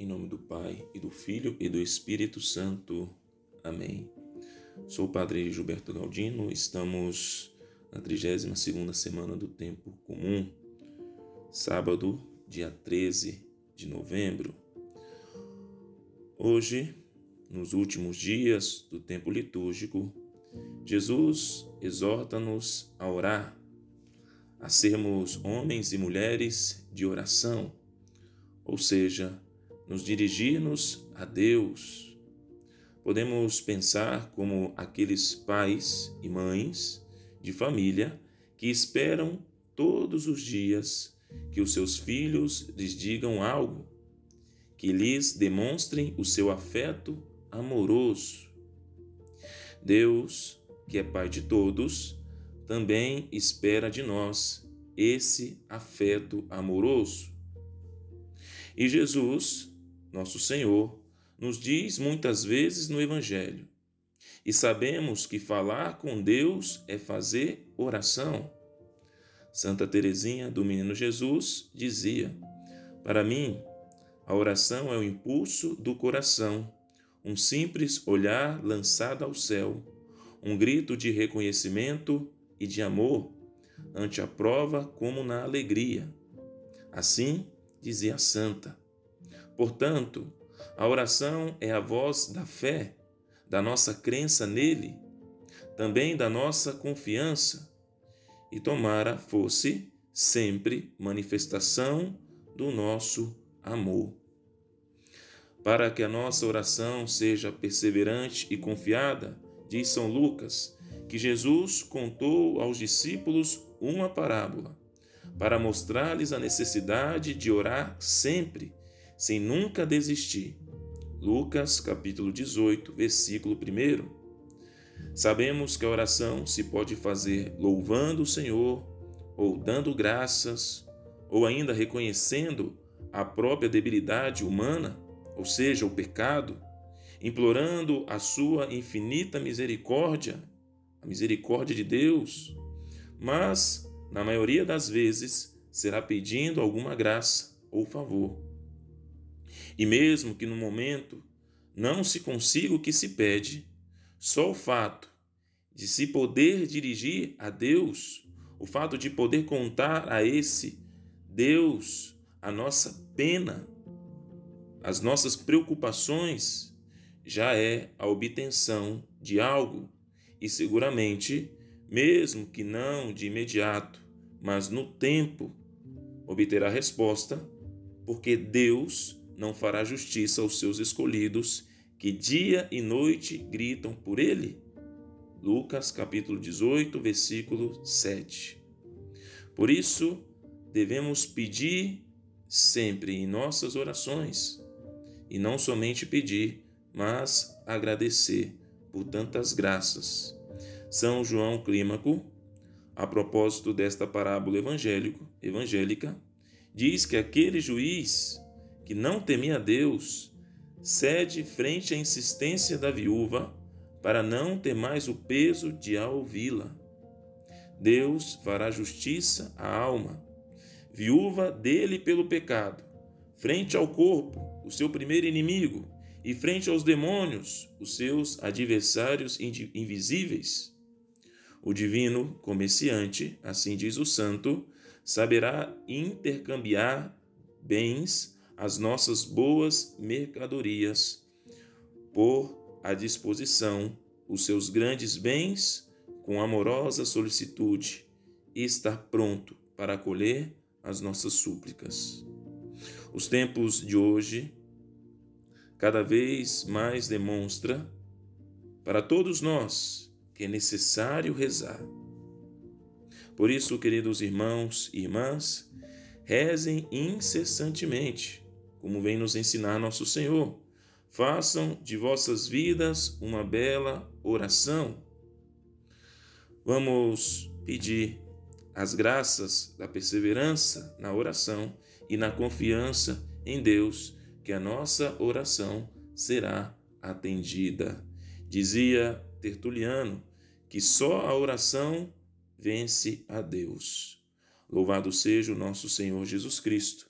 em nome do Pai, e do Filho e do Espírito Santo. Amém. Sou o Padre Gilberto Galdino, estamos na 32ª semana do Tempo Comum, sábado, dia 13 de novembro. Hoje, nos últimos dias do tempo litúrgico, Jesus exorta-nos a orar, a sermos homens e mulheres de oração, ou seja, nos dirigir-nos a Deus. Podemos pensar como aqueles pais e mães de família que esperam todos os dias que os seus filhos lhes digam algo, que lhes demonstrem o seu afeto amoroso. Deus, que é Pai de todos, também espera de nós esse afeto amoroso. E Jesus, nosso Senhor, nos diz muitas vezes no Evangelho, e sabemos que falar com Deus é fazer oração. Santa Teresinha do Menino Jesus dizia: Para mim, a oração é o impulso do coração, um simples olhar lançado ao céu, um grito de reconhecimento e de amor ante a prova como na alegria. Assim dizia a santa. Portanto, a oração é a voz da fé, da nossa crença nele, também da nossa confiança e tomara fosse sempre manifestação do nosso amor. Para que a nossa oração seja perseverante e confiada, diz São Lucas, que Jesus contou aos discípulos uma parábola para mostrar-lhes a necessidade de orar sempre, sem nunca desistir. Lucas capítulo 18, versículo 1. Sabemos que a oração se pode fazer louvando o Senhor, ou dando graças, ou ainda reconhecendo a própria debilidade humana, ou seja, o pecado, implorando a sua infinita misericórdia, a misericórdia de Deus, mas, na maioria das vezes, será pedindo alguma graça ou favor. E mesmo que no momento não se consiga o que se pede, só o fato de se poder dirigir a Deus, o fato de poder contar a esse Deus a nossa pena, as nossas preocupações, já é a obtenção de algo. E seguramente, mesmo que não de imediato, mas no tempo, obterá resposta, porque Deus não fará justiça aos seus escolhidos que dia e noite gritam por ele? Lucas capítulo 18, versículo 7. Por isso, devemos pedir sempre em nossas orações, e não somente pedir, mas agradecer por tantas graças. São João Clímaco, a propósito desta parábola evangélica, diz que aquele juiz que não temia Deus cede frente à insistência da viúva para não ter mais o peso de a ouvi-la. Deus fará justiça à alma, viúva dele pelo pecado, frente ao corpo, o seu primeiro inimigo, e frente aos demônios, os seus adversários invisíveis. O divino comerciante, assim diz o santo, saberá intercambiar bens as nossas boas mercadorias, por à disposição os seus grandes bens com amorosa solicitude e estar pronto para acolher as nossas súplicas. Os tempos de hoje cada vez mais demonstra para todos nós que é necessário rezar. Por isso, queridos irmãos e irmãs, rezem incessantemente como vem nos ensinar nosso Senhor. Façam de vossas vidas uma bela oração. Vamos pedir as graças da perseverança na oração e na confiança em Deus, que a nossa oração será atendida. Dizia Tertuliano que só a oração vence a Deus. Louvado seja o nosso Senhor Jesus Cristo